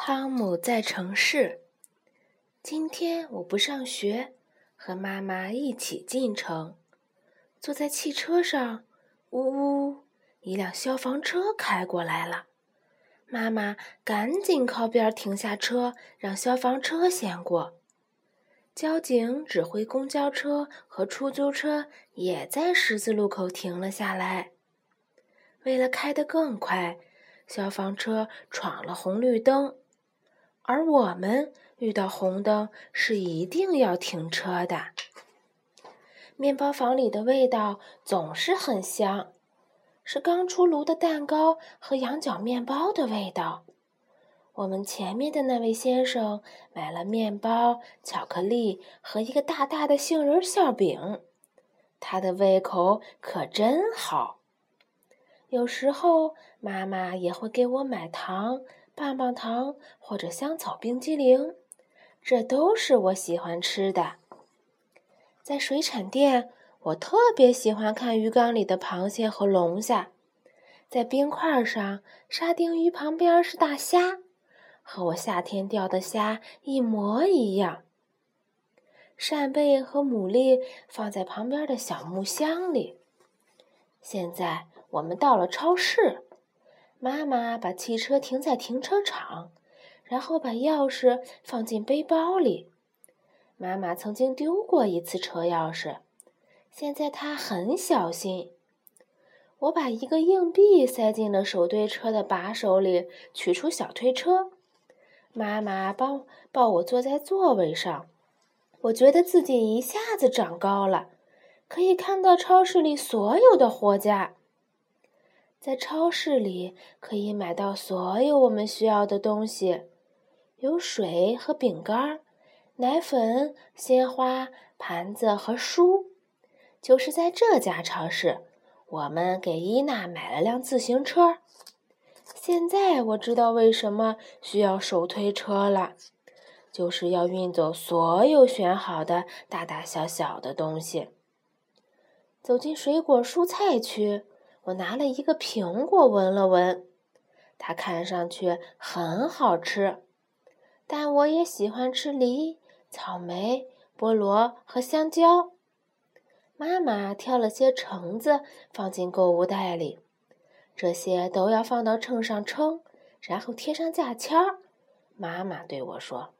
汤姆在城市。今天我不上学，和妈妈一起进城。坐在汽车上，呜呜，一辆消防车开过来了。妈妈赶紧靠边停下车，让消防车先过。交警指挥公交车和出租车也在十字路口停了下来。为了开得更快，消防车闯了红绿灯。而我们遇到红灯是一定要停车的。面包房里的味道总是很香，是刚出炉的蛋糕和羊角面包的味道。我们前面的那位先生买了面包、巧克力和一个大大的杏仁馅饼，他的胃口可真好。有时候妈妈也会给我买糖。棒棒糖或者香草冰激凌，这都是我喜欢吃的。在水产店，我特别喜欢看鱼缸里的螃蟹和龙虾。在冰块上，沙丁鱼旁边是大虾，和我夏天钓的虾一模一样。扇贝和牡蛎放在旁边的小木箱里。现在我们到了超市。妈妈把汽车停在停车场，然后把钥匙放进背包里。妈妈曾经丢过一次车钥匙，现在她很小心。我把一个硬币塞进了手推车的把手里，取出小推车。妈妈帮抱我坐在座位上，我觉得自己一下子长高了，可以看到超市里所有的货架。在超市里可以买到所有我们需要的东西，有水和饼干、奶粉、鲜花、盘子和书。就是在这家超市，我们给伊娜买了辆自行车。现在我知道为什么需要手推车了，就是要运走所有选好的大大小小的东西。走进水果蔬菜区。我拿了一个苹果，闻了闻，它看上去很好吃。但我也喜欢吃梨、草莓、菠萝和香蕉。妈妈挑了些橙子放进购物袋里，这些都要放到秤上称，然后贴上价签儿。妈妈对我说：“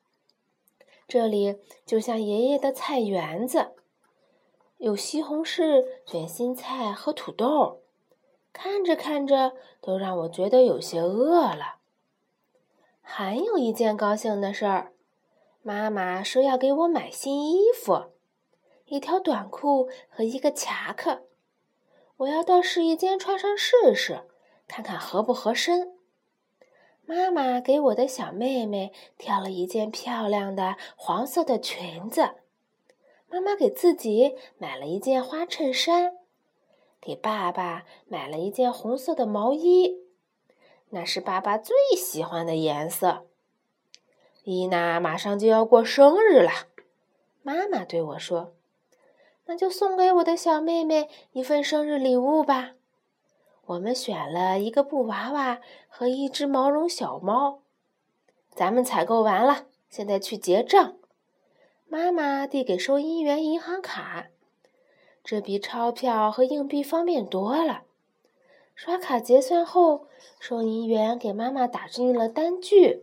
这里就像爷爷的菜园子，有西红柿、卷心菜和土豆。”看着看着，都让我觉得有些饿了。还有一件高兴的事儿，妈妈说要给我买新衣服，一条短裤和一个夹克。我要到试衣间穿上试试，看看合不合身。妈妈给我的小妹妹挑了一件漂亮的黄色的裙子，妈妈给自己买了一件花衬衫。给爸爸买了一件红色的毛衣，那是爸爸最喜欢的颜色。伊娜马上就要过生日了，妈妈对我说：“那就送给我的小妹妹一份生日礼物吧。”我们选了一个布娃娃和一只毛绒小猫。咱们采购完了，现在去结账。妈妈递给收银员银行卡。这比钞票和硬币方便多了。刷卡结算后，收银员给妈妈打进了单据。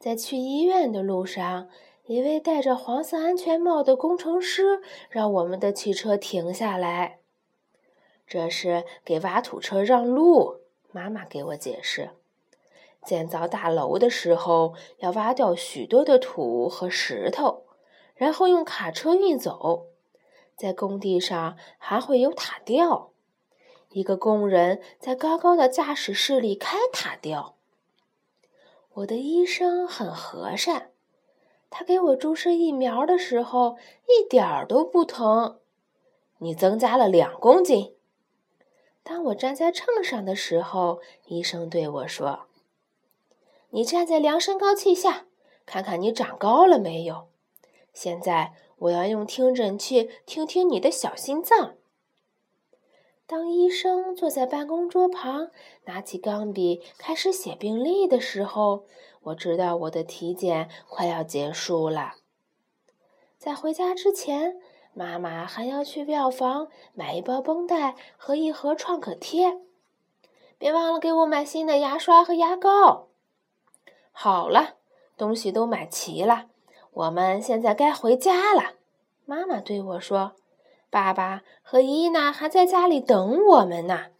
在去医院的路上，一位戴着黄色安全帽的工程师让我们的汽车停下来。这是给挖土车让路。妈妈给我解释，建造大楼的时候要挖掉许多的土和石头，然后用卡车运走。在工地上还会有塔吊，一个工人在高高的驾驶室里开塔吊。我的医生很和善，他给我注射疫苗的时候一点儿都不疼。你增加了两公斤。当我站在秤上的时候，医生对我说：“你站在量身高器下，看看你长高了没有。”现在我要用听诊器听听你的小心脏。当医生坐在办公桌旁，拿起钢笔开始写病历的时候，我知道我的体检快要结束了。在回家之前，妈妈还要去药房买一包绷带和一盒创可贴，别忘了给我买新的牙刷和牙膏。好了，东西都买齐了，我们现在该回家了。妈妈对我说。爸爸和伊娜还在家里等我们呢。